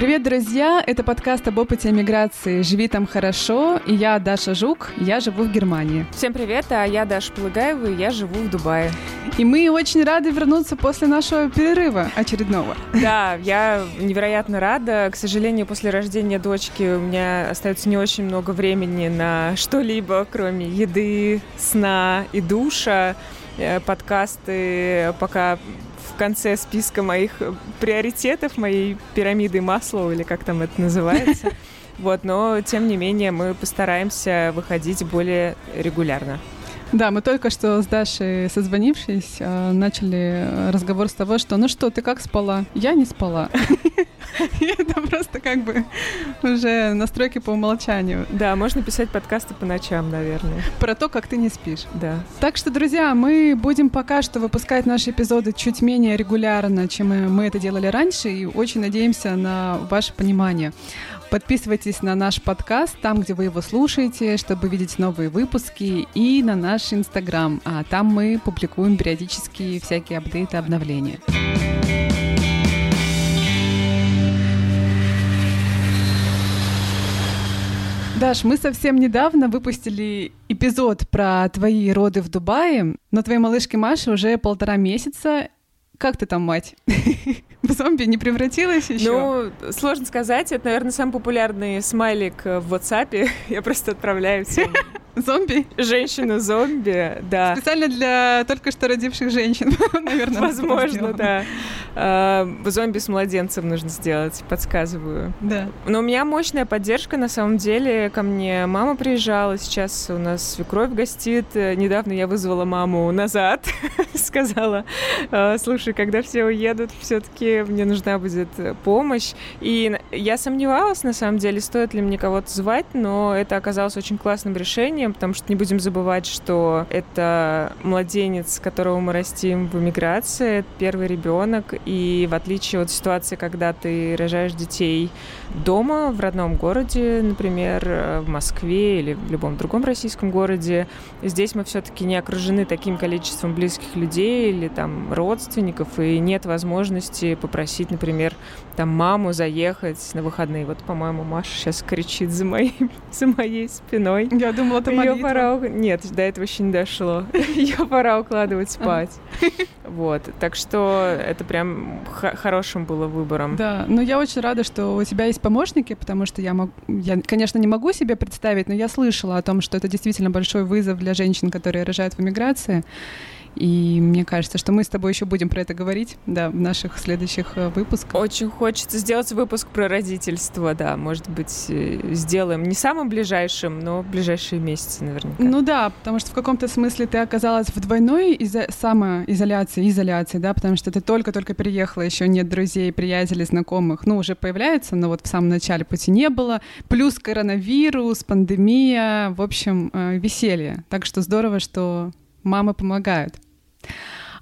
Привет, друзья! Это подкаст об опыте эмиграции «Живи там хорошо» и я Даша Жук, я живу в Германии. Всем привет, а я Даша Плыгаева, и я живу в Дубае. И мы очень рады вернуться после нашего перерыва очередного. Да, я невероятно рада. К сожалению, после рождения дочки у меня остается не очень много времени на что-либо, кроме еды, сна и душа. Э, подкасты пока в конце списка моих приоритетов, моей пирамиды Маслоу, или как там это называется. Вот, но тем не менее мы постараемся выходить более регулярно. Да, мы только что с Дашей, созвонившись, э, начали разговор с того, что «Ну что, ты как спала?» Я не спала. Это просто как бы уже настройки по умолчанию. Да, можно писать подкасты по ночам, наверное. Про то, как ты не спишь. Да. Так что, друзья, мы будем пока что выпускать наши эпизоды чуть менее регулярно, чем мы это делали раньше, и очень надеемся на ваше понимание. Подписывайтесь на наш подкаст там, где вы его слушаете, чтобы видеть новые выпуски, и на наш Инстаграм. А там мы публикуем периодически всякие апдейты, обновления. Даш, мы совсем недавно выпустили эпизод про твои роды в Дубае, но твоей малышке Маше уже полтора месяца, как ты там, мать? В зомби не превратилась еще? Ну, сложно сказать. Это, наверное, самый популярный смайлик в WhatsApp. Я просто отправляю всем Зомби? Женщина-зомби, да. Специально для только что родивших женщин, наверное. Возможно, да. А, зомби с младенцем нужно сделать, подсказываю. Да. Но у меня мощная поддержка, на самом деле. Ко мне мама приезжала, сейчас у нас свекровь гостит. Недавно я вызвала маму назад, сказала, «А, слушай, когда все уедут, все-таки мне нужна будет помощь. И я сомневалась, на самом деле, стоит ли мне кого-то звать, но это оказалось очень классным решением, потому что не будем забывать, что это младенец, которого мы растим в эмиграции, первый ребенок, и в отличие от ситуации, когда ты рожаешь детей дома, в родном городе, например, в Москве или в любом другом российском городе, здесь мы все-таки не окружены таким количеством близких людей или там родственников, и нет возможности попросить, например, там маму заехать на выходные. Вот, по-моему, Маша сейчас кричит за моей, за моей спиной. Я думала, это Ее пора... Нет, до этого еще не дошло. Ее пора укладывать спать. Вот. Так что это прям хорошим было выбором. Да, но я очень рада, что у тебя есть помощники, потому что я, мог... я, конечно, не могу себе представить, но я слышала о том, что это действительно большой вызов для женщин, которые рожают в эмиграции. И мне кажется, что мы с тобой еще будем про это говорить, да, в наших следующих э, выпусках. Очень хочется сделать выпуск про родительство, да, может быть, э, сделаем не самым ближайшим, но ближайшие месяцы, наверняка. Ну да, потому что в каком-то смысле ты оказалась в двойной изо- самоизоляции, изоляции, да, потому что ты только-только переехала, еще нет друзей, приятелей, знакомых, ну, уже появляется, но вот в самом начале пути не было, плюс коронавирус, пандемия, в общем, э, веселье. Так что здорово, что мамы помогают.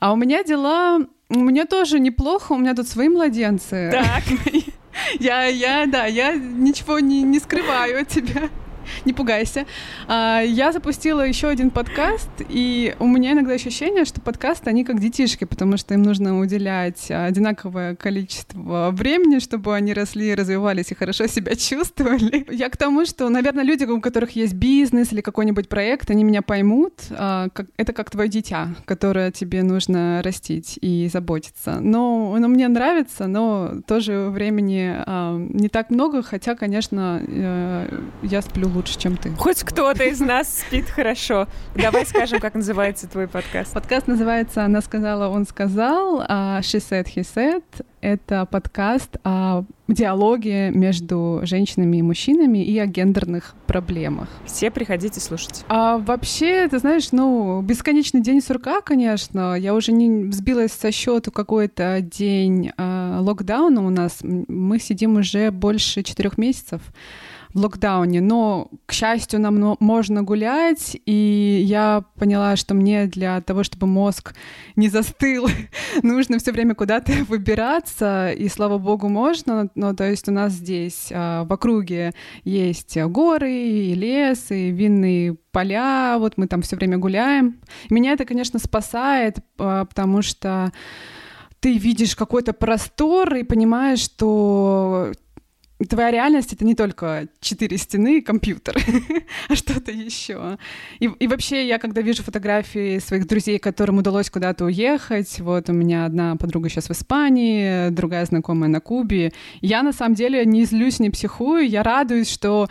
А у меня дела, у меня тоже неплохо, у меня тут свои младенцы. Так. Я, я, да, я ничего не, не скрываю от тебя. не пугайся. А, я запустила еще один подкаст, и у меня иногда ощущение, что подкасты, они как детишки, потому что им нужно уделять одинаковое количество времени, чтобы они росли, развивались и хорошо себя чувствовали. Я к тому, что, наверное, люди, у которых есть бизнес или какой-нибудь проект, они меня поймут. А, это как твое дитя, которое тебе нужно растить и заботиться. Но оно мне нравится, но тоже времени а, не так много, хотя, конечно, э, я сплю лучше, чем ты. Хоть кто-то из нас спит хорошо. Давай скажем, как называется твой подкаст. Подкаст называется «Она сказала, он сказал», а «She said, he said». Это подкаст о диалоге между женщинами и мужчинами и о гендерных проблемах. Все приходите слушать. А вообще, ты знаешь, ну, бесконечный день сурка, конечно. Я уже не сбилась со счету какой-то день э, локдауна у нас. Мы сидим уже больше четырех месяцев в локдауне, но, к счастью, нам можно гулять, и я поняла, что мне для того, чтобы мозг не застыл, нужно все время куда-то выбираться, и, слава богу, можно, но, то есть у нас здесь а, в округе есть горы, и лес, и винные поля, вот мы там все время гуляем. Меня это, конечно, спасает, а, потому что ты видишь какой-то простор и понимаешь, что твоя реальность это не только четыре стены и компьютер, а что-то еще. И, и вообще, я когда вижу фотографии своих друзей, которым удалось куда-то уехать, вот у меня одна подруга сейчас в Испании, другая знакомая на Кубе, я на самом деле не злюсь, не психую, я радуюсь, что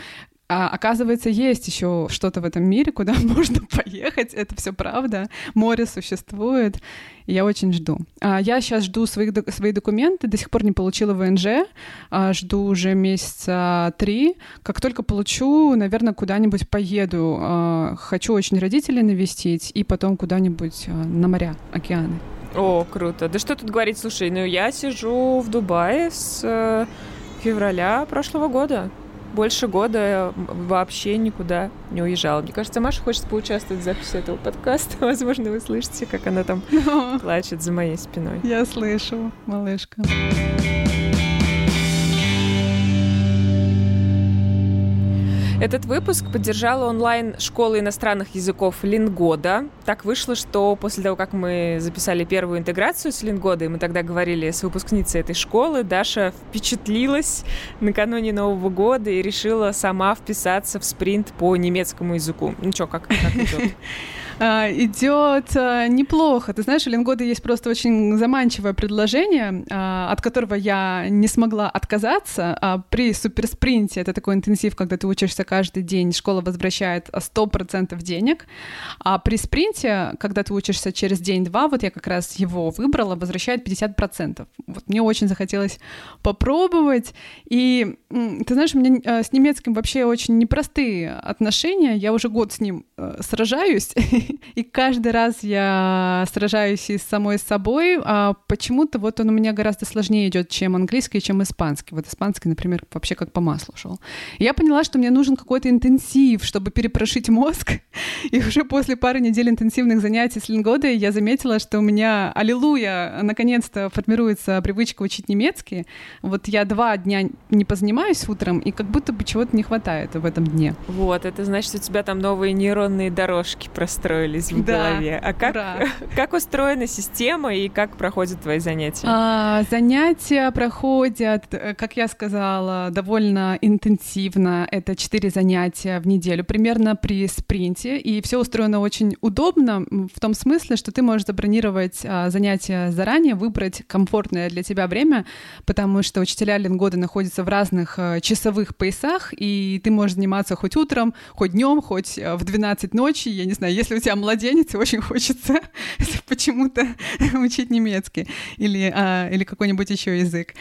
а, оказывается, есть еще что-то в этом мире, куда можно поехать. Это все правда. Море существует. Я очень жду. А, я сейчас жду своих, свои документы. До сих пор не получила ВНЖ. А, жду уже месяца три. Как только получу, наверное, куда-нибудь поеду. А, хочу очень родителей навестить и потом куда-нибудь на моря, океаны. О, круто. Да что тут говорить? Слушай, ну я сижу в Дубае с э, февраля прошлого года больше года вообще никуда не уезжала. Мне кажется, Маша хочет поучаствовать в записи этого подкаста. Возможно, вы слышите, как она там плачет за моей спиной. Я слышу, малышка. Этот выпуск поддержала онлайн-школа иностранных языков Лингода. Так вышло, что после того, как мы записали первую интеграцию с Лингода, и мы тогда говорили с выпускницей этой школы, Даша впечатлилась накануне Нового года и решила сама вписаться в спринт по немецкому языку. Ну что, как, как идет? А, идет а, неплохо. Ты знаешь, у Ленгода есть просто очень заманчивое предложение, а, от которого я не смогла отказаться. При суперспринте это такой интенсив, когда ты учишься каждый день, школа возвращает 100% денег. А при спринте, когда ты учишься через день-два, вот я как раз его выбрала, возвращает 50%. Вот мне очень захотелось попробовать. И ты знаешь, у меня с немецким вообще очень непростые отношения. Я уже год с ним э, сражаюсь, и каждый раз я сражаюсь и с самой собой, а почему-то вот он у меня гораздо сложнее идет, чем английский, чем испанский. Вот испанский, например, вообще как по маслу шел. Я поняла, что мне нужен какой-то интенсив, чтобы перепрошить мозг. И уже после пары недель интенсивных занятий с лингодой я заметила, что у меня, аллилуйя, наконец-то формируется привычка учить немецкий. Вот я два дня не позанимаюсь утром, и как будто бы чего-то не хватает в этом дне. Вот, это значит, у тебя там новые нейронные дорожки простроились построились в да, голове. А как, как устроена система и как проходят твои занятия? А, занятия проходят, э, как я сказала, довольно интенсивно. Это четыре занятия в неделю, примерно при спринте. И все устроено очень удобно в том смысле, что ты можешь забронировать а, занятия заранее, выбрать комфортное для тебя время, потому что учителя Лингода находятся в разных а, часовых поясах, и ты можешь заниматься хоть утром, хоть днем, хоть в 12 ночи, я не знаю, если у тебя младенец, и очень хочется почему-то учить немецкий или, а, или какой-нибудь еще язык.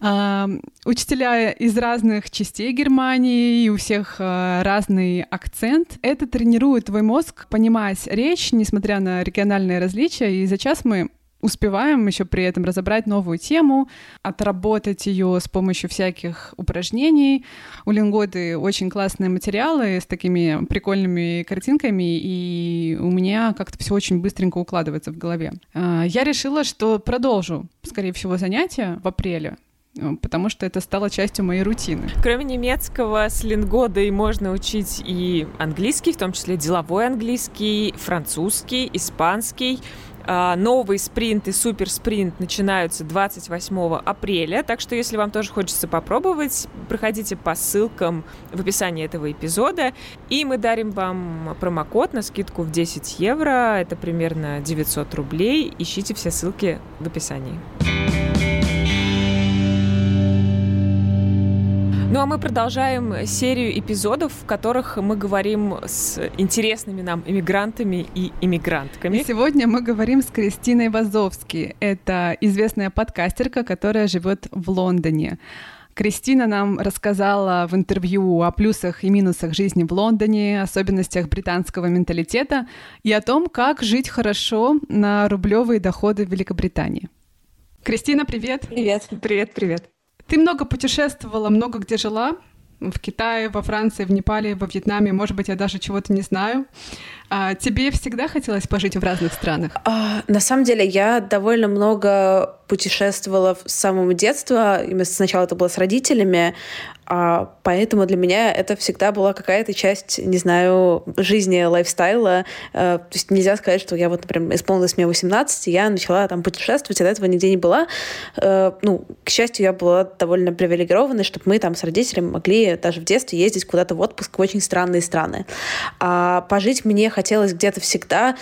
А, учителя из разных частей Германии, и у всех а, разный акцент. Это тренирует твой мозг понимать речь, несмотря на региональные различия, и за час мы успеваем еще при этом разобрать новую тему, отработать ее с помощью всяких упражнений. У Лингоды очень классные материалы с такими прикольными картинками, и у меня как-то все очень быстренько укладывается в голове. А, я решила, что продолжу, скорее всего, занятия в апреле, потому что это стало частью моей рутины. Кроме немецкого, с лингодой можно учить и английский, в том числе деловой английский, французский, испанский. А, новый спринт и супер спринт начинаются 28 апреля, так что если вам тоже хочется попробовать, проходите по ссылкам в описании этого эпизода, и мы дарим вам промокод на скидку в 10 евро, это примерно 900 рублей, ищите все ссылки в описании. Ну а мы продолжаем серию эпизодов, в которых мы говорим с интересными нам иммигрантами и иммигрантками. И сегодня мы говорим с Кристиной Вазовски. Это известная подкастерка, которая живет в Лондоне. Кристина нам рассказала в интервью о плюсах и минусах жизни в Лондоне, особенностях британского менталитета и о том, как жить хорошо на рублевые доходы в Великобритании. Кристина, привет! Привет! Привет, привет! Ты много путешествовала, много где жила. В Китае, во Франции, в Непале, во Вьетнаме. Может быть, я даже чего-то не знаю. А тебе всегда хотелось пожить в разных странах? А, на самом деле, я довольно много путешествовала с самого детства. Сначала это было с родителями, а поэтому для меня это всегда была какая-то часть, не знаю, жизни, лайфстайла. Э, то есть нельзя сказать, что я вот, например, исполнилось мне 18, и я начала там путешествовать, а до этого нигде не была. Э, ну, к счастью, я была довольно привилегированной, чтобы мы там с родителями могли даже в детстве ездить куда-то в отпуск в очень странные страны. А пожить мне хотелось где-то всегда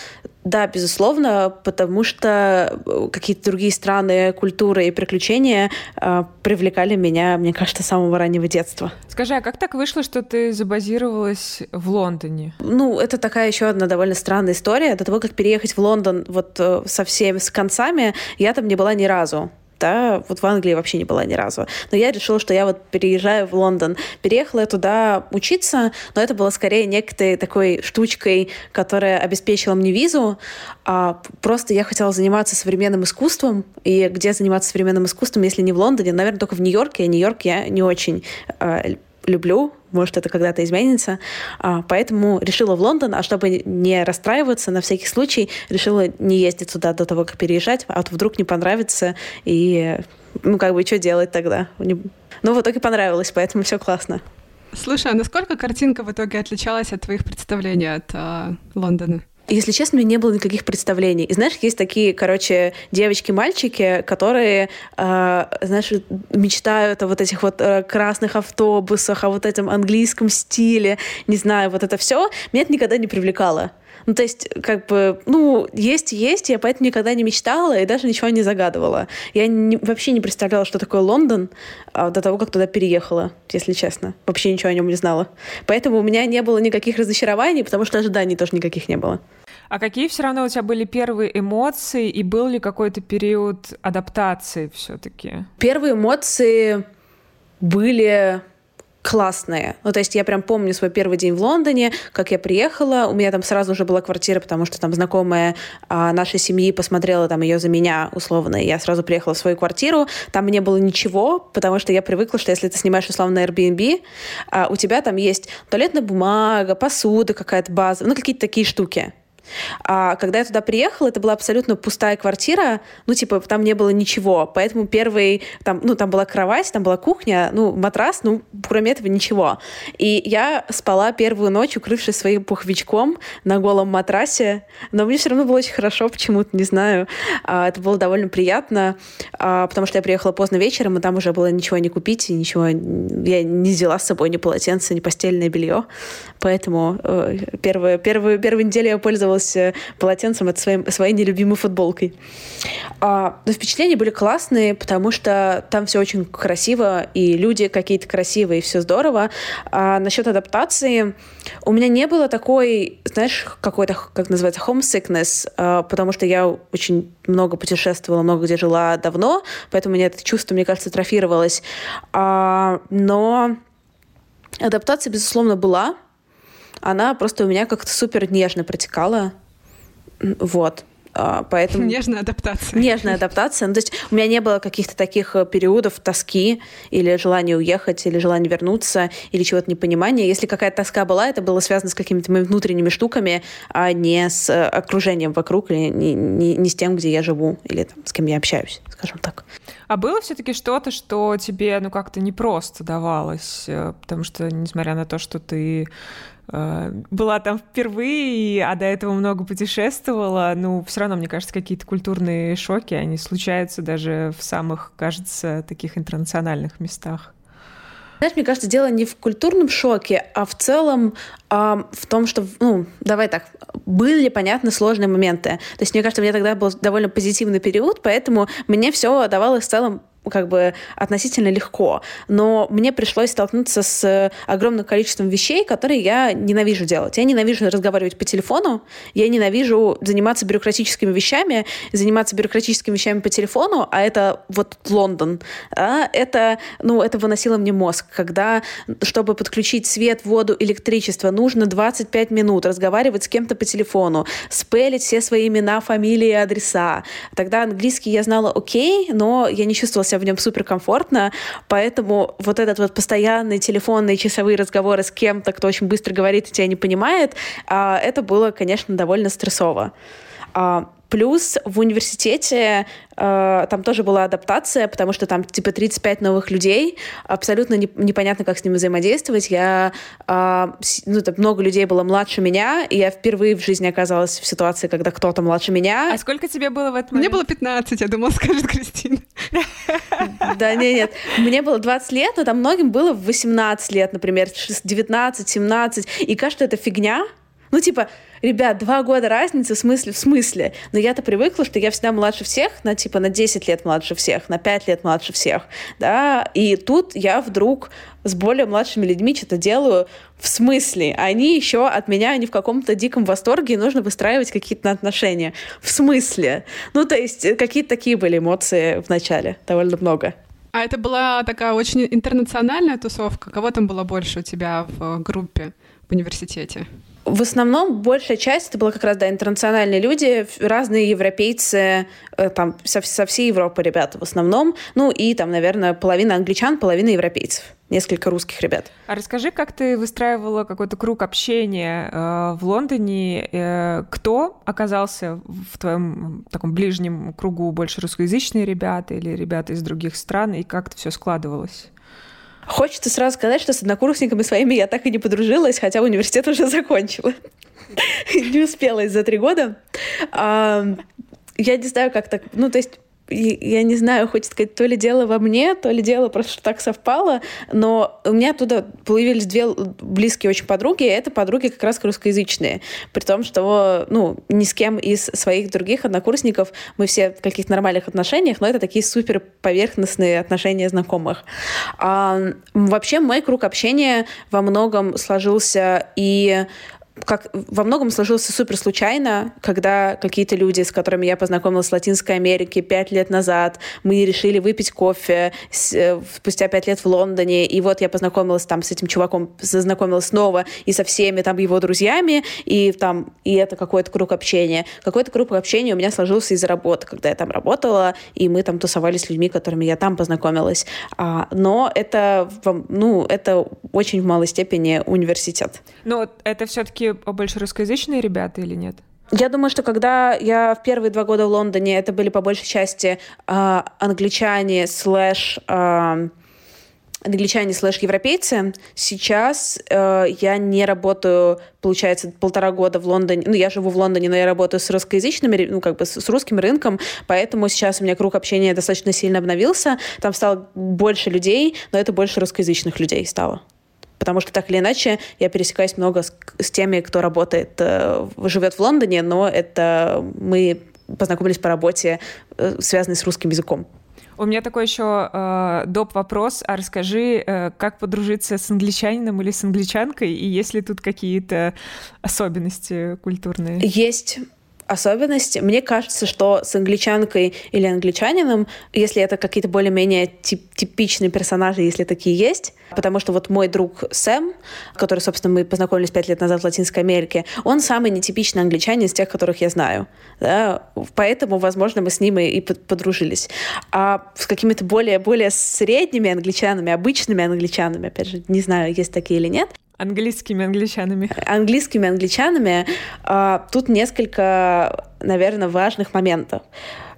да, безусловно, потому что э, какие-то другие страны, культуры и приключения э, привлекали меня, мне кажется, с самого раннего детства. Скажи, а как так вышло, что ты забазировалась в Лондоне? Ну, это такая еще одна довольно странная история. До того, как переехать в Лондон вот э, со всеми с концами, я там не была ни разу да, вот в Англии вообще не была ни разу. Но я решила, что я вот переезжаю в Лондон. Переехала я туда учиться, но это было скорее некой такой штучкой, которая обеспечила мне визу. А просто я хотела заниматься современным искусством, и где заниматься современным искусством, если не в Лондоне, наверное, только в Нью-Йорке. А Нью-Йорк я не очень э, люблю, может, это когда-то изменится. А, поэтому решила в Лондон, а чтобы не расстраиваться, на всякий случай решила не ездить туда до того, как переезжать, а то вдруг не понравится, и ну, как бы, что делать тогда? Ну, в итоге понравилось, поэтому все классно. Слушай, а насколько картинка в итоге отличалась от твоих представлений от э, Лондона? Если честно, у меня не было никаких представлений. И знаешь, есть такие, короче, девочки-мальчики, которые, э, знаешь, мечтают о вот этих вот э, красных автобусах, о вот этом английском стиле, не знаю, вот это все. Меня это никогда не привлекало. Ну, то есть, как бы, ну, есть есть, я поэтому никогда не мечтала и даже ничего не загадывала. Я не, вообще не представляла, что такое Лондон а, до того, как туда переехала, если честно. Вообще ничего о нем не знала. Поэтому у меня не было никаких разочарований, потому что ожиданий тоже никаких не было. А какие все равно у тебя были первые эмоции и был ли какой-то период адаптации все-таки? Первые эмоции были классные. Ну, то есть я прям помню свой первый день в Лондоне, как я приехала, у меня там сразу же была квартира, потому что там знакомая а, нашей семьи посмотрела там ее за меня, условно, и я сразу приехала в свою квартиру, там не было ничего, потому что я привыкла, что если ты снимаешь, условно, Airbnb, а, у тебя там есть туалетная бумага, посуда какая-то база, ну, какие-то такие штуки. А когда я туда приехала, это была абсолютно пустая квартира, ну, типа, там не было ничего, поэтому первый, там, ну, там была кровать, там была кухня, ну, матрас, ну, кроме этого ничего. И я спала первую ночь, укрывшись своим пуховичком на голом матрасе, но мне все равно было очень хорошо почему-то, не знаю. А, это было довольно приятно, а, потому что я приехала поздно вечером, и там уже было ничего не купить, и ничего, я не взяла с собой ни полотенце, ни постельное белье, поэтому э, первую, первую, первую неделю я пользовалась пользовалась э, полотенцем, это своим, своей нелюбимой футболкой. А, но впечатления были классные, потому что там все очень красиво, и люди какие-то красивые, и все здорово. А насчет адаптации у меня не было такой, знаешь, какой-то, как называется, homesickness, а, потому что я очень много путешествовала, много где жила давно, поэтому у меня это чувство, мне кажется, трофировалось. А, но адаптация, безусловно, была, она просто у меня как-то супер нежно протекала. Вот. А, поэтому... Нежная адаптация. Нежная адаптация. Ну, то есть у меня не было каких-то таких э, периодов тоски или желания уехать, или желания вернуться, или чего-то непонимания. Если какая-то тоска была, это было связано с какими-то моими внутренними штуками, а не с э, окружением вокруг, или не, не, не с тем, где я живу, или там, с кем я общаюсь, скажем так. А было все-таки что-то, что тебе, ну, как-то непросто давалось? Э, потому что, несмотря на то, что ты была там впервые, а до этого много путешествовала, ну, все равно, мне кажется, какие-то культурные шоки, они случаются даже в самых, кажется, таких интернациональных местах. Знаешь, мне кажется, дело не в культурном шоке, а в целом э, в том, что, ну, давай так, были, понятно, сложные моменты. То есть, мне кажется, у меня тогда был довольно позитивный период, поэтому мне все давалось в целом как бы относительно легко. Но мне пришлось столкнуться с огромным количеством вещей, которые я ненавижу делать. Я ненавижу разговаривать по телефону, я ненавижу заниматься бюрократическими вещами, заниматься бюрократическими вещами по телефону, а это вот Лондон. А это, ну, это выносило мне мозг. Когда, чтобы подключить свет, воду, электричество, нужно 25 минут разговаривать с кем-то по телефону, спелить все свои имена, фамилии, адреса. Тогда английский я знала окей, но я не чувствовала себя в нем суперкомфортно, поэтому вот этот вот постоянный телефонные часовые разговоры с кем-то, кто очень быстро говорит и тебя не понимает, а, это было, конечно, довольно стрессово. Плюс в университете э, там тоже была адаптация, потому что там типа 35 новых людей, абсолютно не, непонятно, как с ними взаимодействовать. Я, э, ну, там много людей было младше меня, и я впервые в жизни оказалась в ситуации, когда кто-то младше меня. А сколько тебе было в этот момент? Мне было 15, я думала, скажет Кристина. Да, нет, нет. Мне было 20 лет, но там многим было 18 лет, например, 19, 17. И кажется, это фигня, ну, типа, ребят, два года разницы, в смысле, в смысле. Но я-то привыкла, что я всегда младше всех, на типа на 10 лет младше всех, на 5 лет младше всех, да, и тут я вдруг с более младшими людьми что-то делаю в смысле. Они еще от меня не в каком-то диком восторге, и нужно выстраивать какие-то отношения. В смысле? Ну, то есть э, какие-то такие были эмоции в начале, довольно много. А это была такая очень интернациональная тусовка? Кого там было больше у тебя в группе в университете? В основном большая часть это было как раз да, интернациональные люди, разные европейцы, э, там со, со всей Европы ребята в основном, ну и там, наверное, половина англичан, половина европейцев, несколько русских ребят. А расскажи, как ты выстраивала какой-то круг общения э, в Лондоне? Э, кто оказался в твоем таком ближнем кругу больше русскоязычные ребята или ребята из других стран, и как это все складывалось? Хочется сразу сказать, что с однокурсниками своими я так и не подружилась, хотя университет уже закончила. Не успела из-за три года. Я не знаю, как так... Ну, то есть я не знаю, хочется сказать, то ли дело во мне, то ли дело просто так совпало, но у меня оттуда появились две близкие очень подруги, и это подруги как раз русскоязычные, при том, что, ну, ни с кем из своих других однокурсников мы все в каких-то нормальных отношениях, но это такие супер поверхностные отношения знакомых. А, вообще мой круг общения во многом сложился и как во многом сложился супер случайно, когда какие-то люди, с которыми я познакомилась в Латинской Америке пять лет назад, мы решили выпить кофе э, спустя пять лет в Лондоне, и вот я познакомилась там с этим чуваком, познакомилась снова и со всеми там его друзьями, и там, и это какой-то круг общения. Какой-то круг общения у меня сложился из-за работы, когда я там работала, и мы там тусовались с людьми, которыми я там познакомилась. А, но это, ну, это очень в малой степени университет. Но это все-таки больше русскоязычные ребята или нет? Я думаю, что когда я в первые два года в Лондоне, это были по большей части э, англичане слэш э, англичане слэш европейцы. Сейчас э, я не работаю, получается, полтора года в Лондоне. Ну, я живу в Лондоне, но я работаю с русскоязычными, ну, как бы с, с русским рынком, поэтому сейчас у меня круг общения достаточно сильно обновился. Там стало больше людей, но это больше русскоязычных людей стало потому что так или иначе я пересекаюсь много с, с теми, кто работает, э, живет в Лондоне, но это мы познакомились по работе, э, связанной с русским языком. У меня такой еще э, доп. вопрос. А расскажи, э, как подружиться с англичанином или с англичанкой, и есть ли тут какие-то особенности культурные? Есть особенности. Мне кажется, что с англичанкой или англичанином, если это какие-то более-менее тип типичные персонажи, если такие есть, потому что вот мой друг Сэм, который, собственно, мы познакомились пять лет назад в Латинской Америке, он самый нетипичный англичанин из тех, которых я знаю. Да? Поэтому, возможно, мы с ним и подружились. А с какими-то более, более средними англичанами, обычными англичанами, опять же, не знаю, есть такие или нет, Английскими англичанами. Английскими англичанами. А, тут несколько, наверное, важных моментов.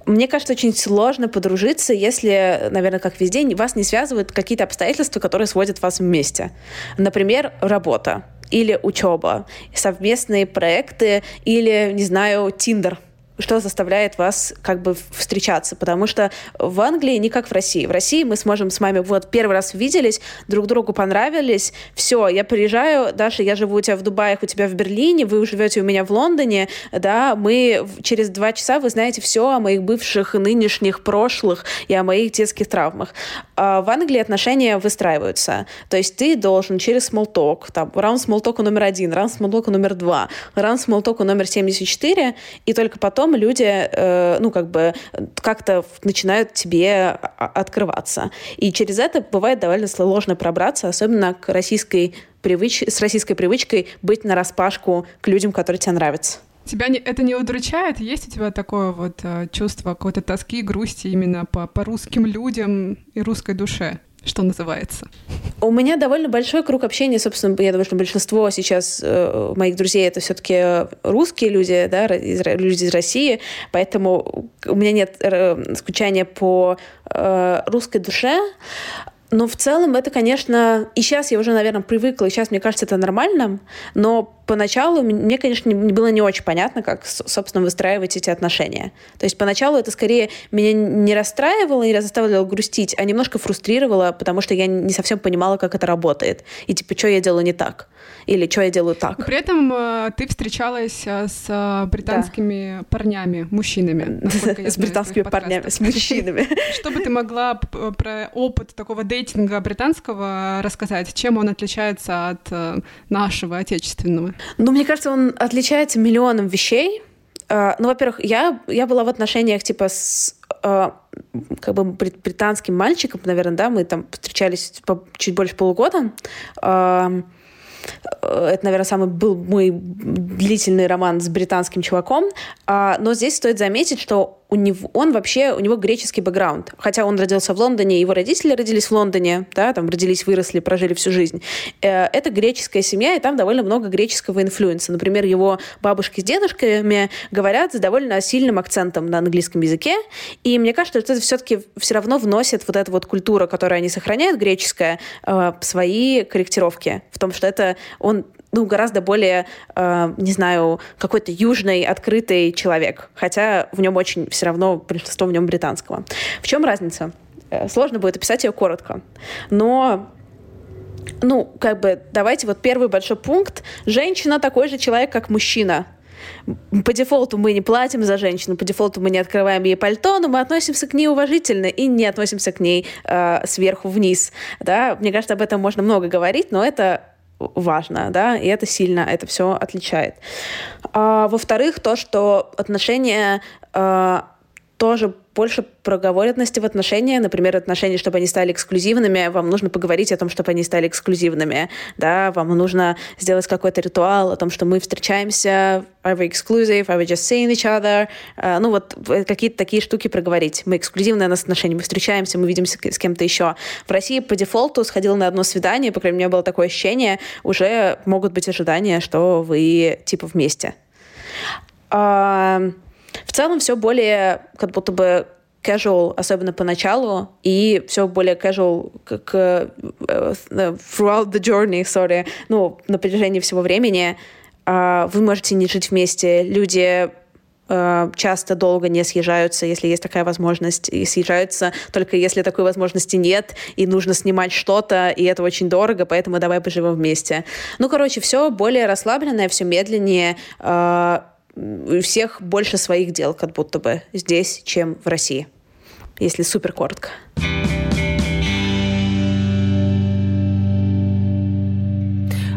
Мне кажется, очень сложно подружиться, если, наверное, как везде, вас не связывают какие-то обстоятельства, которые сводят вас вместе. Например, работа или учеба, совместные проекты или, не знаю, Тиндер — что заставляет вас как бы встречаться, потому что в Англии не как в России. В России мы сможем с вами вот первый раз виделись, друг другу понравились, все, я приезжаю, Даша, я живу у тебя в Дубае, у тебя в Берлине, вы живете у меня в Лондоне, да, мы через два часа вы знаете все о моих бывших, нынешних, прошлых и о моих детских травмах. А в Англии отношения выстраиваются, то есть ты должен через смолток, там, раунд смолтока номер один, раунд смолтока номер два, раунд смолтока номер 74, и только потом потом люди, э, ну, как бы как-то начинают тебе открываться. И через это бывает довольно сложно пробраться, особенно к российской привыч... с российской привычкой быть на распашку к людям, которые тебе нравятся. Тебя не, это не удручает? Есть у тебя такое вот э, чувство какой-то тоски, грусти именно по, по русским людям и русской душе? Что называется? У меня довольно большой круг общения, собственно, я думаю, что большинство сейчас э, моих друзей это все-таки русские люди, да, из, люди из России, поэтому у меня нет э, скучания по э, русской душе. Но в целом это, конечно, и сейчас я уже, наверное, привыкла, и сейчас мне кажется это нормальным, но поначалу мне, конечно, не было не очень понятно, как, собственно, выстраивать эти отношения. То есть поначалу это скорее меня не расстраивало, не заставляло грустить, а немножко фрустрировало, потому что я не совсем понимала, как это работает. И типа, что я делаю не так? Или что я делаю так? При этом э, ты встречалась э, с э, британскими да. парнями, мужчинами. С британскими парнями, с мужчинами. Что бы ты могла про опыт такого дейтинга британского рассказать? Чем он отличается от нашего отечественного? Ну, мне кажется, он отличается миллионом вещей. А, ну, во-первых, я, я была в отношениях типа с а, как бы британским мальчиком, наверное, да, мы там встречались чуть больше полугода. А, это, наверное, самый был мой длительный роман с британским чуваком. Но здесь стоит заметить, что у него, он вообще, у него греческий бэкграунд. Хотя он родился в Лондоне, его родители родились в Лондоне, да, там родились, выросли, прожили всю жизнь. Э, это греческая семья, и там довольно много греческого инфлюенса. Например, его бабушки с дедушками говорят с довольно сильным акцентом на английском языке, и мне кажется, что это все-таки все равно вносит вот эта вот культура, которую они сохраняют, греческая, э, свои корректировки. В том, что это он ну, гораздо более, э, не знаю, какой-то южный, открытый человек. Хотя в нем очень все равно большинство в нем британского. В чем разница? Э, сложно будет описать ее коротко. Но ну, как бы, давайте вот первый большой пункт. Женщина такой же человек, как мужчина. По дефолту мы не платим за женщину, по дефолту мы не открываем ей пальто, но мы относимся к ней уважительно и не относимся к ней э, сверху вниз. Да? Мне кажется, об этом можно много говорить, но это важно, да, и это сильно это все отличает. А, во-вторых, то, что отношения а, тоже больше проговоренности в отношениях, например, отношения, чтобы они стали эксклюзивными, вам нужно поговорить о том, чтобы они стали эксклюзивными, да, вам нужно сделать какой-то ритуал о том, что мы встречаемся, are we exclusive, are we just seeing each other, uh, ну вот какие-то такие штуки проговорить. Мы эксклюзивные у нас отношения, мы встречаемся, мы видимся с кем-то еще. В России по дефолту сходил на одно свидание, по крайней мере, у меня было такое ощущение, уже могут быть ожидания, что вы типа вместе. Uh, в целом все более как будто бы casual, особенно поначалу, и все более casual как uh, throughout the journey, sorry, ну, на протяжении всего времени. Uh, вы можете не жить вместе. Люди uh, часто долго не съезжаются, если есть такая возможность, и съезжаются только если такой возможности нет, и нужно снимать что-то, и это очень дорого, поэтому давай поживем вместе. Ну, короче, все более расслабленное, все медленнее, uh, у всех больше своих дел, как будто бы здесь, чем в России, если супер коротко.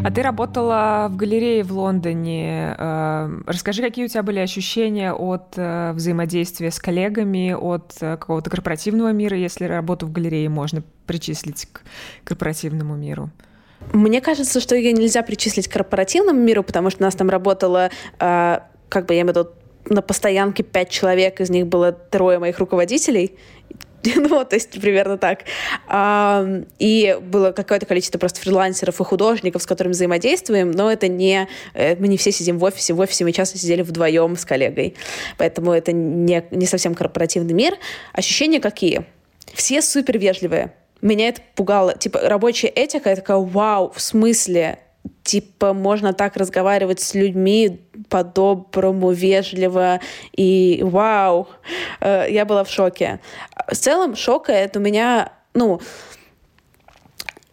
А ты работала в галерее в Лондоне. Э, расскажи, какие у тебя были ощущения от э, взаимодействия с коллегами, от э, какого-то корпоративного мира, если работу в галерее можно причислить к корпоративному миру? Мне кажется, что ее нельзя причислить к корпоративному миру, потому что у нас там работало как бы я имею в виду, на постоянке пять человек, из них было трое моих руководителей, ну, то есть примерно так. И было какое-то количество просто фрилансеров и художников, с которыми взаимодействуем, но это не... Э, мы не все сидим в офисе. В офисе мы часто сидели вдвоем с коллегой. Поэтому это не, не совсем корпоративный мир. Ощущения какие? Все супер вежливые. Меня это пугало. Типа, рабочая этика, я такая, вау, в смысле? Типа можно так разговаривать с людьми по-доброму, вежливо и вау, э, я была в шоке. В целом шока это у меня, ну,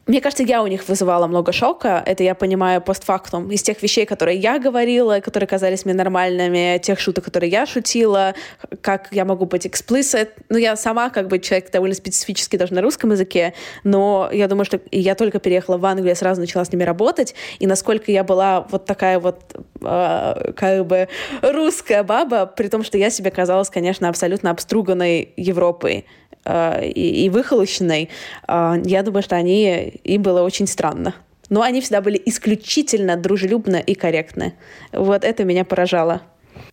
мне кажется, я у них вызывала много шока. Это я понимаю постфактум. Из тех вещей, которые я говорила, которые казались мне нормальными, тех шуток, которые я шутила, как я могу быть explicit. Ну, я сама как бы человек довольно специфический даже на русском языке, но я думаю, что я только переехала в Англию, я сразу начала с ними работать, и насколько я была вот такая вот э, как бы русская баба, при том, что я себе казалась, конечно, абсолютно обструганной Европой э, и, и выхолощенной, э, я думаю, что они, им было очень странно. Но они всегда были исключительно дружелюбны и корректны. Вот это меня поражало.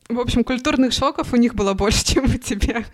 В общем, культурных шоков у них было больше, чем у тебя.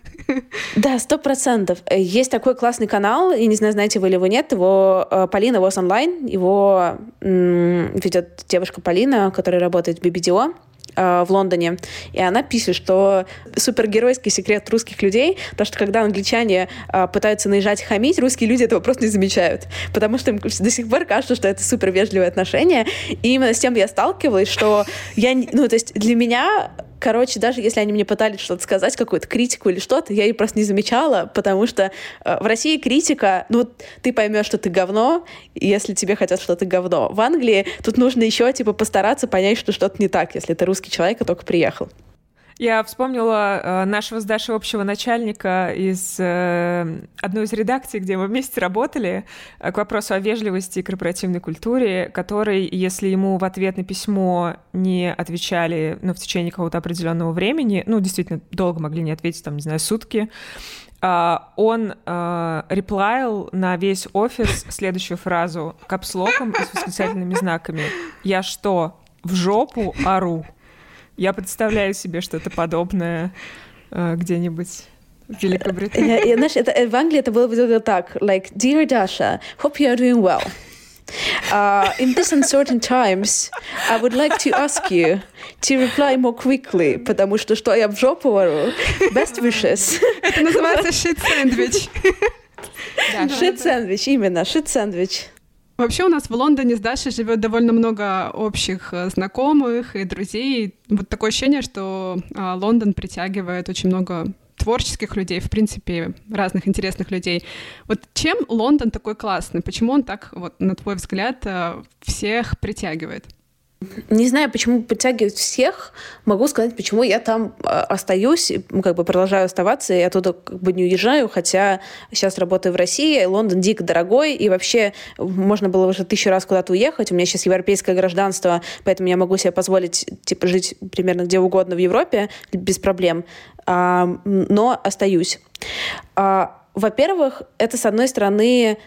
Да, сто процентов. Есть такой классный канал, и не знаю, знаете вы или его нет, его э, Полина Вос онлайн, его ведет девушка Полина, которая работает в BBDO э, в Лондоне, и она пишет, что супергеройский секрет русских людей, то, что когда англичане э, пытаются наезжать хамить, русские люди этого просто не замечают, потому что им до сих пор кажется, что это супер вежливое отношение, и именно с тем я сталкивалась, что я, ну, то есть для меня Короче, даже если они мне пытались что-то сказать, какую-то критику или что-то, я ее просто не замечала, потому что э, в России критика, ну, ты поймешь, что ты говно, если тебе хотят что-то говно. В Англии тут нужно еще, типа, постараться понять, что что-то не так, если ты русский человек, а только приехал. Я вспомнила э, нашего с Дашей общего начальника из э, одной из редакций, где мы вместе работали, э, к вопросу о вежливости и корпоративной культуре, который, если ему в ответ на письмо не отвечали ну, в течение какого-то определенного времени, ну, действительно, долго могли не ответить, там, не знаю, сутки, Uh, он реплайл на весь офис следующую фразу капслоком и с восклицательными знаками. «Я что, в жопу ору?» Я представляю себе что-то подобное э, где-нибудь в Великобритании. Я, знаешь, это, в Англии это было бы так, like, Dear Dasha, hope you are doing well. Uh, in these uncertain times, I would like to ask you to reply more quickly, потому что что я в жопу вору. Best wishes. Это называется shit sandwich. Shit sandwich, именно, shit sandwich. Вообще у нас в Лондоне с Дашей живет довольно много общих э, знакомых и друзей. Вот такое ощущение, что а, Лондон притягивает очень много творческих людей, в принципе, разных интересных людей. Вот чем Лондон такой классный? Почему он так, вот, на твой взгляд, э, всех притягивает? Не знаю, почему подтягивают всех. Могу сказать, почему я там а, остаюсь, как бы продолжаю оставаться, и оттуда как бы не уезжаю, хотя сейчас работаю в России, Лондон дико дорогой, и вообще можно было уже тысячу раз куда-то уехать. У меня сейчас европейское гражданство, поэтому я могу себе позволить типа жить примерно где угодно в Европе без проблем, а, но остаюсь. А, во-первых, это, с одной стороны,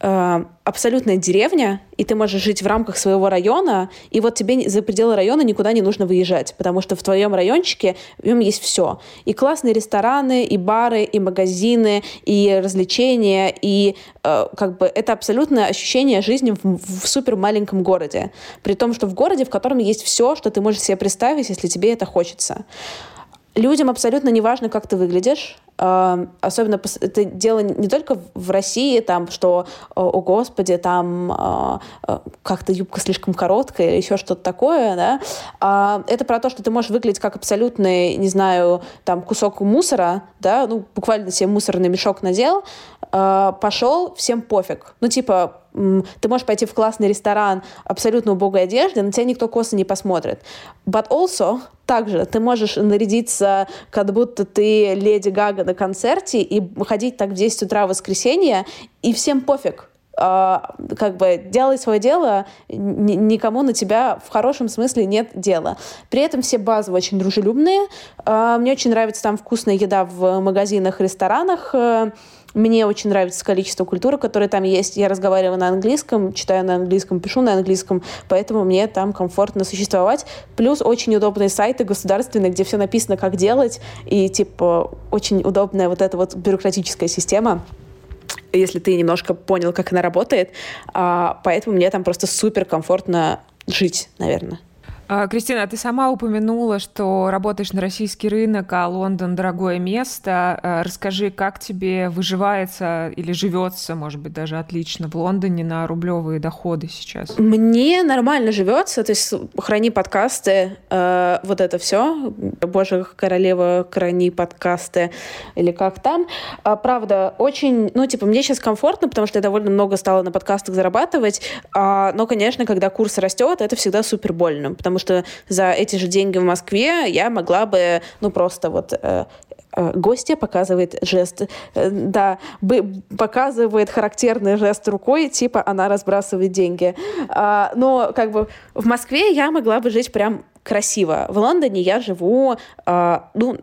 абсолютная деревня, и ты можешь жить в рамках своего района, и вот тебе за пределы района никуда не нужно выезжать, потому что в твоем райончике в нем есть все. И классные рестораны, и бары, и магазины, и развлечения, и э, как бы это абсолютное ощущение жизни в, в супер маленьком городе. При том, что в городе, в котором есть все, что ты можешь себе представить, если тебе это хочется. Людям абсолютно не важно, как ты выглядишь. Особенно это дело не только в России, там, что, о, господи, там э, э, как-то юбка слишком короткая или еще что-то такое, да. А, это про то, что ты можешь выглядеть как абсолютный, не знаю, там, кусок мусора, да, ну, буквально себе мусорный мешок надел, пошел, всем пофиг. Ну, типа, ты можешь пойти в классный ресторан абсолютно убогой одежды, на тебя никто косо не посмотрит. But also, также ты можешь нарядиться, как будто ты леди Гага на концерте, и ходить так в 10 утра в воскресенье, и всем пофиг. Uh, как бы делай свое дело, никому на тебя в хорошем смысле нет дела. При этом все базово очень дружелюбные. Uh, мне очень нравится там вкусная еда в магазинах, ресторанах. Мне очень нравится количество культуры, которое там есть. Я разговариваю на английском, читаю на английском, пишу на английском, поэтому мне там комфортно существовать. Плюс очень удобные сайты государственные, где все написано, как делать, и типа очень удобная вот эта вот бюрократическая система если ты немножко понял, как она работает. А, поэтому мне там просто супер комфортно жить, наверное. А, Кристина, ты сама упомянула, что работаешь на российский рынок, а Лондон дорогое место. А, расскажи, как тебе выживается или живется, может быть, даже отлично в Лондоне на рублевые доходы сейчас? Мне нормально живется, то есть храни подкасты, э, вот это все. Боже, королева, храни подкасты, или как там. А, правда, очень, ну, типа, мне сейчас комфортно, потому что я довольно много стала на подкастах зарабатывать, а, но, конечно, когда курс растет, это всегда супер больно, потому что за эти же деньги в Москве я могла бы, ну, просто вот э, э, гостья показывает жест, э, да, показывает характерный жест рукой, типа она разбрасывает деньги. А, но как бы в Москве я могла бы жить прям красиво. В Лондоне я живу, а, ну,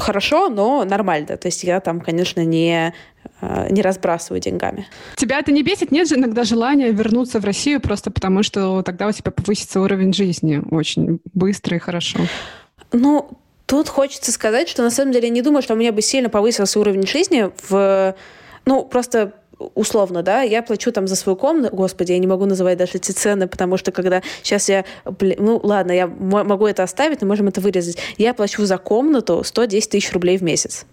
хорошо, но нормально. То есть я там, конечно, не а, не разбрасываю деньгами. Тебя это не бесит? Нет же иногда желания вернуться в Россию просто потому, что тогда у тебя повысится уровень жизни очень быстро и хорошо? Ну, тут хочется сказать, что на самом деле я не думаю, что у меня бы сильно повысился уровень жизни в... Ну, просто условно, да, я плачу там за свою комнату, господи, я не могу называть даже эти цены, потому что когда сейчас я, ну ладно, я могу это оставить, но можем это вырезать, я плачу за комнату 110 тысяч рублей в месяц.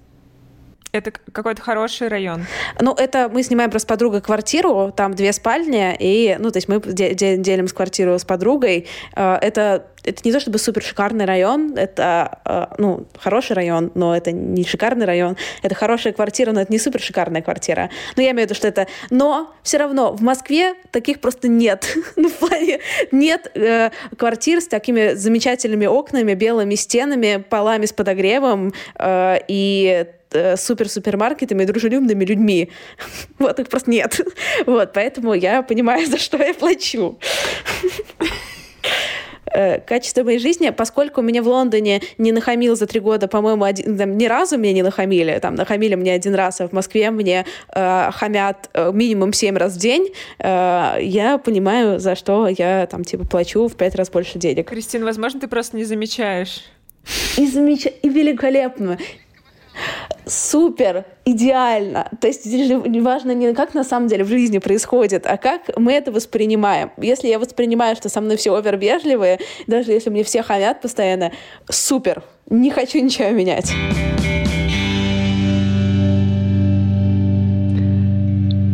Это какой-то хороший район. Ну, это мы снимаем просто с подругой квартиру, там две спальни, и, ну, то есть мы делим с квартиру с подругой. Э, это, это не то чтобы супер шикарный район, это, э, ну, хороший район, но это не шикарный район. Это хорошая квартира, но это не супер шикарная квартира. Но я имею в виду, что это... Но все равно в Москве таких просто нет. ну, в плане нет э, квартир с такими замечательными окнами, белыми стенами, полами с подогревом и супер-супермаркетами и дружелюбными людьми. Вот их просто нет. Вот, поэтому я понимаю, за что я плачу э, качество моей жизни, поскольку меня в Лондоне не нахамил за три года, по-моему, один, там, ни разу меня не нахамили, там, нахамили мне один раз, а в Москве мне э, хамят э, минимум семь раз в день, э, я понимаю, за что я, там, типа, плачу в пять раз больше денег. Кристина, возможно, ты просто не замечаешь. И, замеч... и великолепно супер, идеально. То есть важно не как на самом деле в жизни происходит, а как мы это воспринимаем. Если я воспринимаю, что со мной все овервежливые, даже если мне все хамят постоянно, супер, не хочу ничего менять.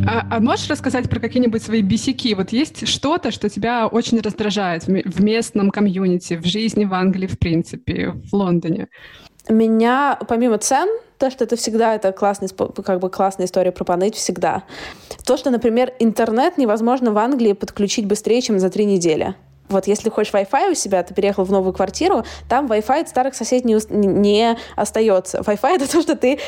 А, а можешь рассказать про какие-нибудь свои бесяки? Вот есть что-то, что тебя очень раздражает в местном комьюнити, в жизни в Англии, в принципе, в Лондоне? Меня, помимо цен, то, что это всегда это классный, как бы классная история пропаныть всегда. То, что, например, интернет невозможно в Англии подключить быстрее, чем за три недели. Вот если хочешь Wi-Fi у себя, ты переехал в новую квартиру, там Wi-Fi от старых соседей не, не остается. Wi-Fi это то, что ты,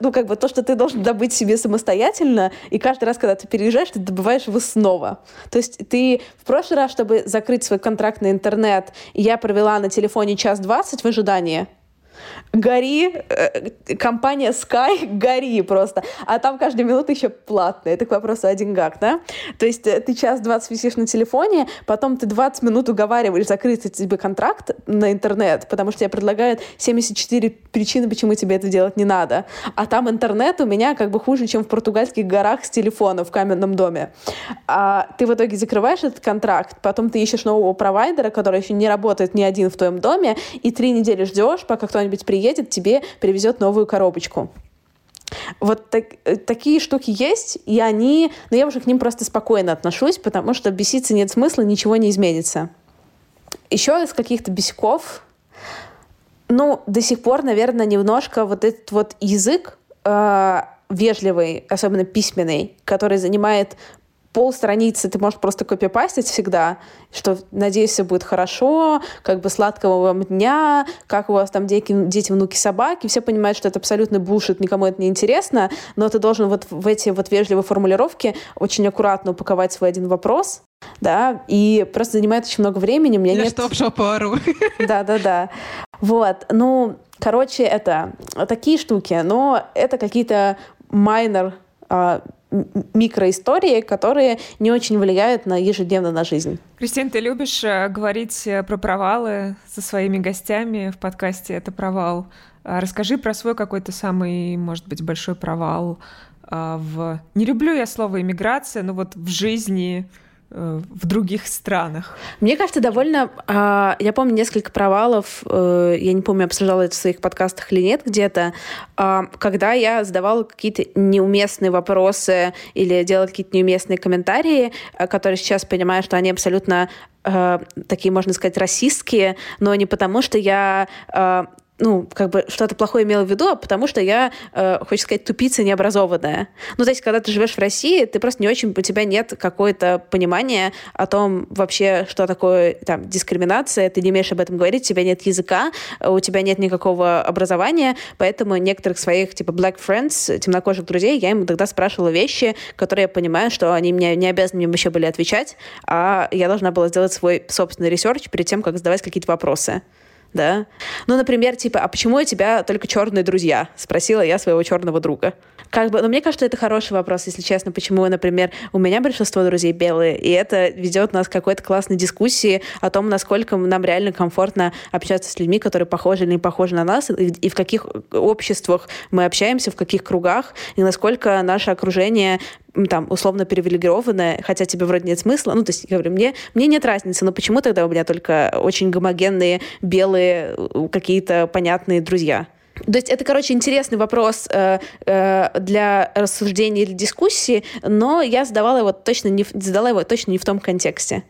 ну, как бы то, что ты должен добыть себе самостоятельно, и каждый раз, когда ты переезжаешь, ты добываешь его снова. То есть ты в прошлый раз, чтобы закрыть свой контракт на интернет, я провела на телефоне час двадцать в ожидании, гори, э, компания Sky, гори просто. А там каждую минуту еще платная. Это к вопросу о деньгах, да? То есть э, ты час 20 висишь на телефоне, потом ты 20 минут уговариваешь закрыть тебе контракт на интернет, потому что тебе предлагают 74 причины, почему тебе это делать не надо. А там интернет у меня как бы хуже, чем в португальских горах с телефона в каменном доме. А ты в итоге закрываешь этот контракт, потом ты ищешь нового провайдера, который еще не работает ни один в твоем доме, и три недели ждешь, пока кто-нибудь приедет, тебе привезет новую коробочку. Вот так, э, такие штуки есть, и они... Но я уже к ним просто спокойно отношусь, потому что беситься нет смысла, ничего не изменится. Еще из каких-то бесяков, ну, до сих пор, наверное, немножко вот этот вот язык э, вежливый, особенно письменный, который занимает пол страницы ты можешь просто копипастить всегда, что, надеюсь, все будет хорошо, как бы сладкого вам дня, как у вас там дети, дети внуки, собаки. Все понимают, что это абсолютно бушит, никому это не интересно, но ты должен вот в эти вот вежливые формулировки очень аккуратно упаковать свой один вопрос, да, и просто занимает очень много времени. У меня Я нет... что, в жопу ору. Да-да-да. Вот, ну, короче, это такие штуки, но это какие-то майнер а, микроистории, которые не очень влияют на ежедневно на жизнь. Кристин, ты любишь э, говорить э, про провалы со своими гостями в подкасте «Это провал». А расскажи про свой какой-то самый, может быть, большой провал а, в... Не люблю я слово «иммиграция», но вот в жизни, в других странах? Мне кажется, довольно... Э, я помню несколько провалов, э, я не помню, обсуждала это в своих подкастах или нет где-то, э, когда я задавала какие-то неуместные вопросы или делала какие-то неуместные комментарии, э, которые сейчас понимаю, что они абсолютно э, такие, можно сказать, расистские, но не потому, что я э, ну, как бы что-то плохое имела в виду, а потому что я, э, хочется сказать, тупица необразованная. Ну, то есть, когда ты живешь в России, ты просто не очень, у тебя нет какое-то понимания о том вообще, что такое там дискриминация, ты не умеешь об этом говорить, у тебя нет языка, у тебя нет никакого образования, поэтому некоторых своих, типа, black friends, темнокожих друзей, я им тогда спрашивала вещи, которые я понимаю, что они мне не обязаны мне вообще были отвечать, а я должна была сделать свой собственный research перед тем, как задавать какие-то вопросы. Да. Ну, например, типа, а почему у тебя только черные друзья? Спросила я своего черного друга. Как бы, но мне кажется, это хороший вопрос, если честно, почему, например, у меня большинство друзей белые, и это ведет нас к какой-то классной дискуссии о том, насколько нам реально комфортно общаться с людьми, которые похожи или не похожи на нас, и, и в каких обществах мы общаемся, в каких кругах, и насколько наше окружение там, условно привилегированное, хотя тебе вроде нет смысла. Ну, то есть, я говорю, мне, мне нет разницы, но почему тогда у меня только очень гомогенные, белые, какие-то понятные друзья? То есть это, короче, интересный вопрос э, э, для рассуждения или дискуссии, но я задавала его точно не, задала его точно не в том контексте.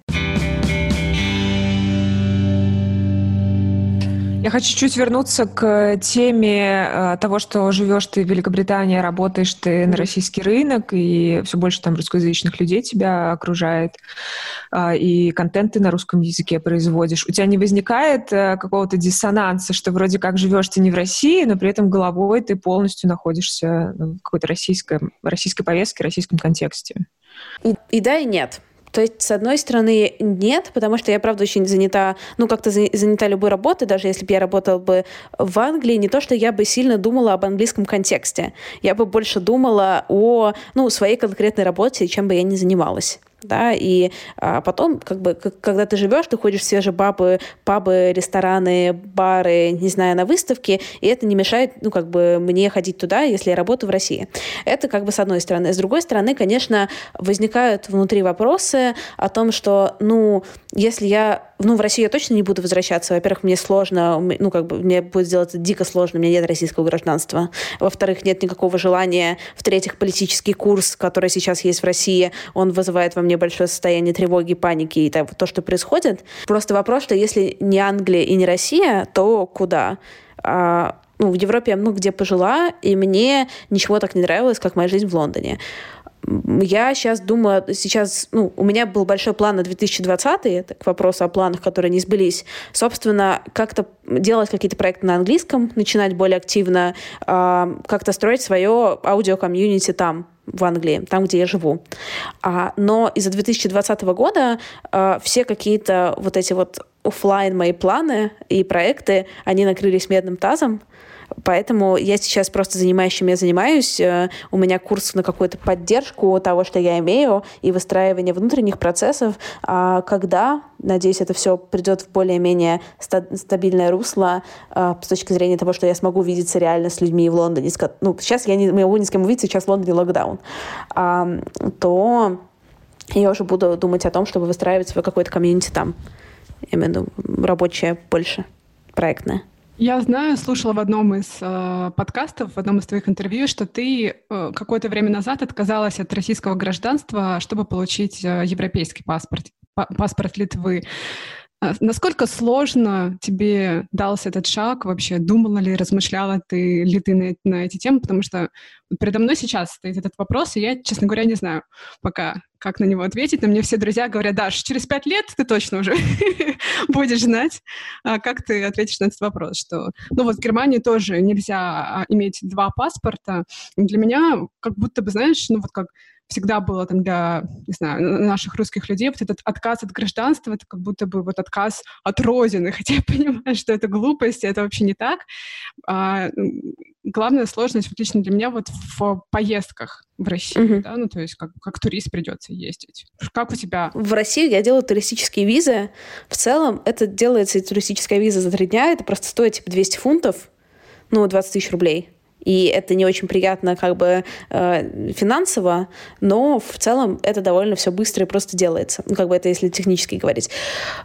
Я хочу чуть вернуться к теме э, того, что живешь ты в Великобритании, работаешь ты на российский рынок, и все больше там русскоязычных людей тебя окружает, э, и контент ты на русском языке производишь. У тебя не возникает э, какого-то диссонанса, что вроде как живешь ты не в России, но при этом головой ты полностью находишься в какой-то российской, российской повестке, российском контексте? И, и да, и нет. То есть, с одной стороны, нет, потому что я, правда, очень занята, ну, как-то занята любой работой, даже если бы я работала бы в Англии, не то, что я бы сильно думала об английском контексте. Я бы больше думала о, ну, своей конкретной работе, чем бы я ни занималась да, и а, потом, как бы, когда ты живешь, ты ходишь в свежие бабы, пабы, рестораны, бары, не знаю, на выставки, и это не мешает, ну, как бы, мне ходить туда, если я работаю в России. Это, как бы, с одной стороны. С другой стороны, конечно, возникают внутри вопросы о том, что, ну, если я ну, в Россию я точно не буду возвращаться. Во-первых, мне сложно, ну, как бы, мне будет сделать дико сложно, у меня нет российского гражданства. Во-вторых, нет никакого желания. В-третьих, политический курс, который сейчас есть в России, он вызывает во мне большое состояние тревоги, паники и то, что происходит. Просто вопрос, что если не Англия и не Россия, то куда? А, ну, в Европе я много где пожила, и мне ничего так не нравилось, как моя жизнь в Лондоне. Я сейчас думаю, сейчас, ну, у меня был большой план на 2020, это к вопросу о планах, которые не сбылись. Собственно, как-то делать какие-то проекты на английском, начинать более активно, э, как-то строить свое аудиокомьюнити там, в Англии, там, где я живу. А, но из-за 2020 года э, все какие-то вот эти вот офлайн мои планы и проекты, они накрылись медным тазом, Поэтому я сейчас просто занимаюсь, чем я занимаюсь. Э, у меня курс на какую-то поддержку того, что я имею, и выстраивание внутренних процессов. А когда, надеюсь, это все придет в более-менее стабильное русло э, с точки зрения того, что я смогу видеться реально с людьми в Лондоне. Ну, сейчас я не могу ни с кем увидеться, сейчас в Лондоне локдаун. То я уже буду думать о том, чтобы выстраивать свой какой-то комьюнити там. Я имею в виду рабочее больше, проектное. Я знаю, слушала в одном из э, подкастов, в одном из твоих интервью, что ты э, какое-то время назад отказалась от российского гражданства, чтобы получить э, европейский паспорт, паспорт Литвы. А насколько сложно тебе дался этот шаг вообще? Думала ли, размышляла ты ли ты на, на эти темы? Потому что передо мной сейчас стоит этот вопрос, и я, честно говоря, не знаю пока, как на него ответить. Но мне все друзья говорят, Даш, через пять лет ты точно уже будешь знать, а как ты ответишь на этот вопрос. Что, ну вот в Германии тоже нельзя а, иметь два паспорта. Для меня как будто бы, знаешь, ну вот как всегда было там для, не знаю, наших русских людей вот этот отказ от гражданства, это как будто бы вот отказ от родины, хотя я понимаю, что это глупость, это вообще не так. А, главная сложность, вот лично для меня, вот в поездках в Россию, mm-hmm. да, ну, то есть как, как турист придется ездить. Как у тебя? В Россию я делаю туристические визы. В целом это делается туристическая виза за три дня, это просто стоит типа 200 фунтов, ну, 20 тысяч рублей и это не очень приятно как бы э, финансово, но в целом это довольно все быстро и просто делается. Ну, как бы это если технически говорить.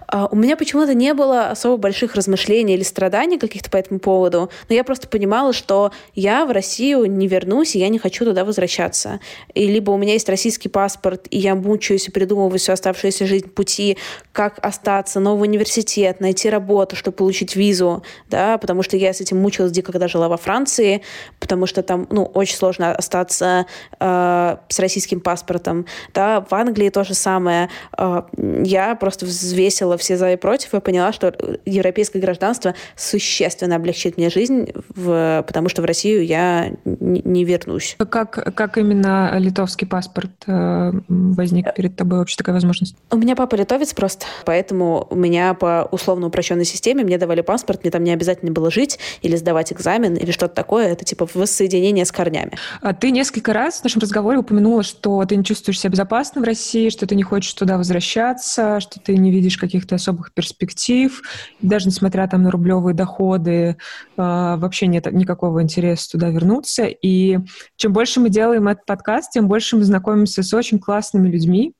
А у меня почему-то не было особо больших размышлений или страданий каких-то по этому поводу, но я просто понимала, что я в Россию не вернусь, и я не хочу туда возвращаться. И либо у меня есть российский паспорт, и я мучаюсь и придумываю всю оставшуюся жизнь пути, как остаться, новый университет, найти работу, чтобы получить визу, да, потому что я с этим мучилась дико, когда жила во Франции, потому что там, ну, очень сложно остаться э, с российским паспортом. Да, в Англии то же самое. Э, я просто взвесила все за и против и поняла, что европейское гражданство существенно облегчит мне жизнь, в, потому что в Россию я не вернусь. Как, как именно литовский паспорт э, возник перед тобой вообще такая возможность? У меня папа литовец просто, поэтому у меня по условно упрощенной системе мне давали паспорт, мне там не обязательно было жить или сдавать экзамен или что-то такое. Это типа воссоединение с корнями. А ты несколько раз в нашем разговоре упомянула, что ты не чувствуешь себя безопасно в России, что ты не хочешь туда возвращаться, что ты не видишь каких-то особых перспектив, даже несмотря там на рублевые доходы, а, вообще нет никакого интереса туда вернуться. И чем больше мы делаем этот подкаст, тем больше мы знакомимся с очень классными людьми,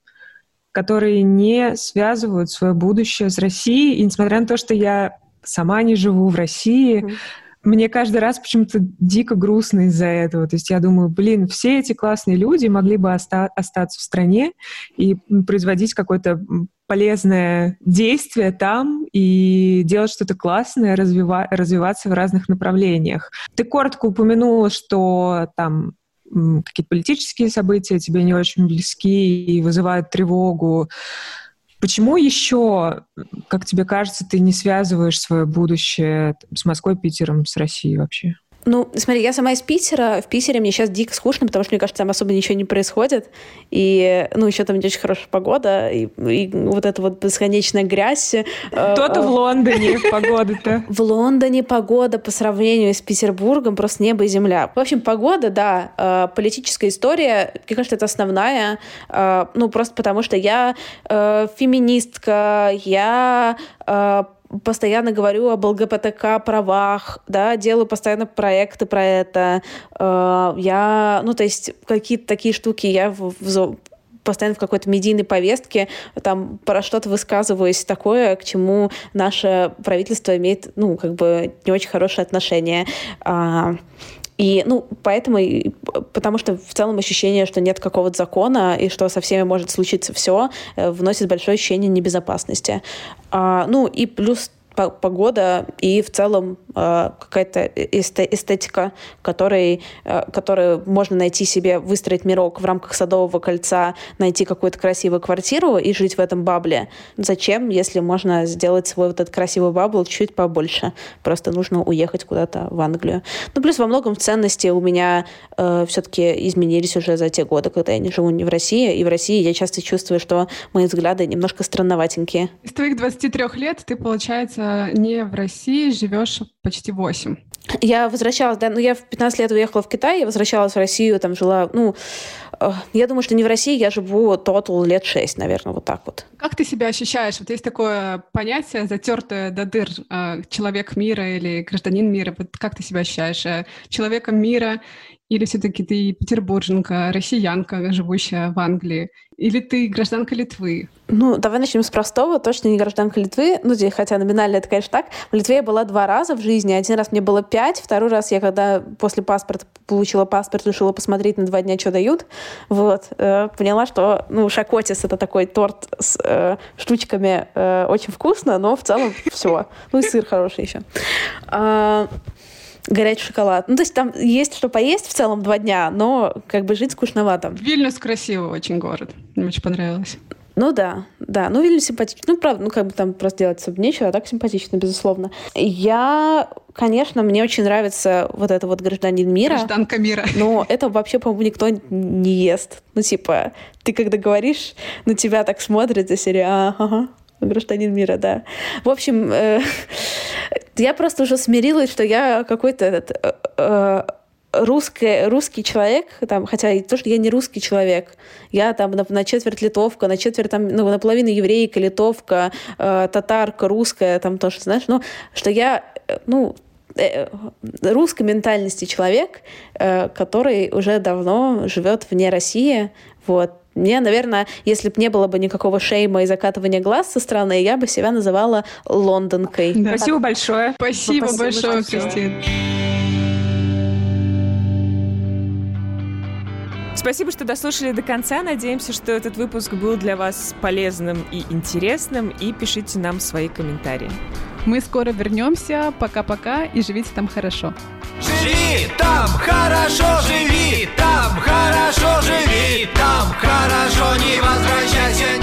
которые не связывают свое будущее с Россией. И несмотря на то, что я сама не живу в России, mm мне каждый раз почему-то дико грустно из-за этого. То есть я думаю, блин, все эти классные люди могли бы оста- остаться в стране и производить какое-то полезное действие там и делать что-то классное, развива- развиваться в разных направлениях. Ты коротко упомянула, что там какие-то политические события тебе не очень близки и вызывают тревогу. Почему еще, как тебе кажется, ты не связываешь свое будущее с Москвой, Питером, с Россией вообще? Ну, смотри, я сама из Питера. В Питере мне сейчас дико скучно, потому что, мне кажется, там особо ничего не происходит. И, ну, еще там не очень хорошая погода. И, и вот эта вот бесконечная грязь. Кто-то в Лондоне погода-то. В Лондоне погода по сравнению с Петербургом просто небо и земля. В общем, погода, да. Э, политическая история, мне кажется, это основная. Э, ну, просто потому что я э, феминистка, я постоянно говорю об ЛГБТК правах, да, делаю постоянно проекты про это. Э, я, ну, то есть какие-то такие штуки я в, в, постоянно в какой-то медийной повестке там про что-то высказываюсь такое, к чему наше правительство имеет, ну, как бы не очень хорошее отношение. А, и, ну, поэтому, потому что в целом ощущение, что нет какого-то закона и что со всеми может случиться все, э, вносит большое ощущение небезопасности. А, ну, и плюс погода и в целом э, какая-то эстетика, которой, э, которую можно найти себе, выстроить мирок в рамках Садового кольца, найти какую-то красивую квартиру и жить в этом бабле. Зачем, если можно сделать свой вот этот красивый бабл чуть побольше? Просто нужно уехать куда-то в Англию. Ну, плюс во многом ценности у меня э, все-таки изменились уже за те годы, когда я не живу не в России. И в России я часто чувствую, что мои взгляды немножко странноватенькие. Из твоих 23 лет ты, получается, не в России, живешь почти 8. Я возвращалась, да, ну я в 15 лет уехала в Китай, я возвращалась в Россию, там жила, ну, э, я думаю, что не в России, я живу тотал лет 6, наверное, вот так вот. Как ты себя ощущаешь? Вот есть такое понятие, затертое до дыр, э, человек мира или гражданин мира. Вот как ты себя ощущаешь? Э, человеком мира или все-таки ты петербурженка, россиянка, живущая в Англии? Или ты гражданка Литвы? Ну, давай начнем с простого. Точно не гражданка Литвы. Ну, хотя номинально это, конечно, так. В Литве я была два раза в жизни. Один раз мне было пять, второй раз я, когда после паспорта получила паспорт, решила посмотреть на два дня, что дают. Вот. Э, поняла, что, ну, шакотис — это такой торт с э, штучками. Э, очень вкусно, но в целом все. Ну, и сыр хороший еще. Горячий шоколад. Ну, то есть там есть что поесть в целом два дня, но как бы жить скучновато. Вильнюс красивый очень город. Мне очень понравилось. Ну да, да. Ну, Вильнюс симпатичный. Ну, правда, ну, как бы там просто делать особо нечего, а так симпатично, безусловно. Я, конечно, мне очень нравится вот это вот гражданин мира. Гражданка мира. Но это вообще, по-моему, никто не ест. Ну, типа, ты когда говоришь, на тебя так смотрят за серию, ага, гражданин мира, да. В общем, э, я просто уже смирилась, что я какой-то этот э, э, русский, человек, там, хотя и то, что я не русский человек, я там на, на четверть литовка, на четверть, там, ну, наполовину еврейка, литовка, э, татарка, русская, там тоже, знаешь, ну, что я, э, ну, э, русской ментальности человек, э, который уже давно живет вне России, вот, мне, наверное, если бы не было бы никакого шейма и закатывания глаз со стороны, я бы себя называла лондонкой. Да. Спасибо большое. Спасибо, Спасибо большое, Кристина. Спасибо, что дослушали до конца. Надеемся, что этот выпуск был для вас полезным и интересным. И пишите нам свои комментарии. Мы скоро вернемся. Пока-пока и живите там хорошо. Живи, там хорошо живи, там хорошо живи, там хорошо не возвращайся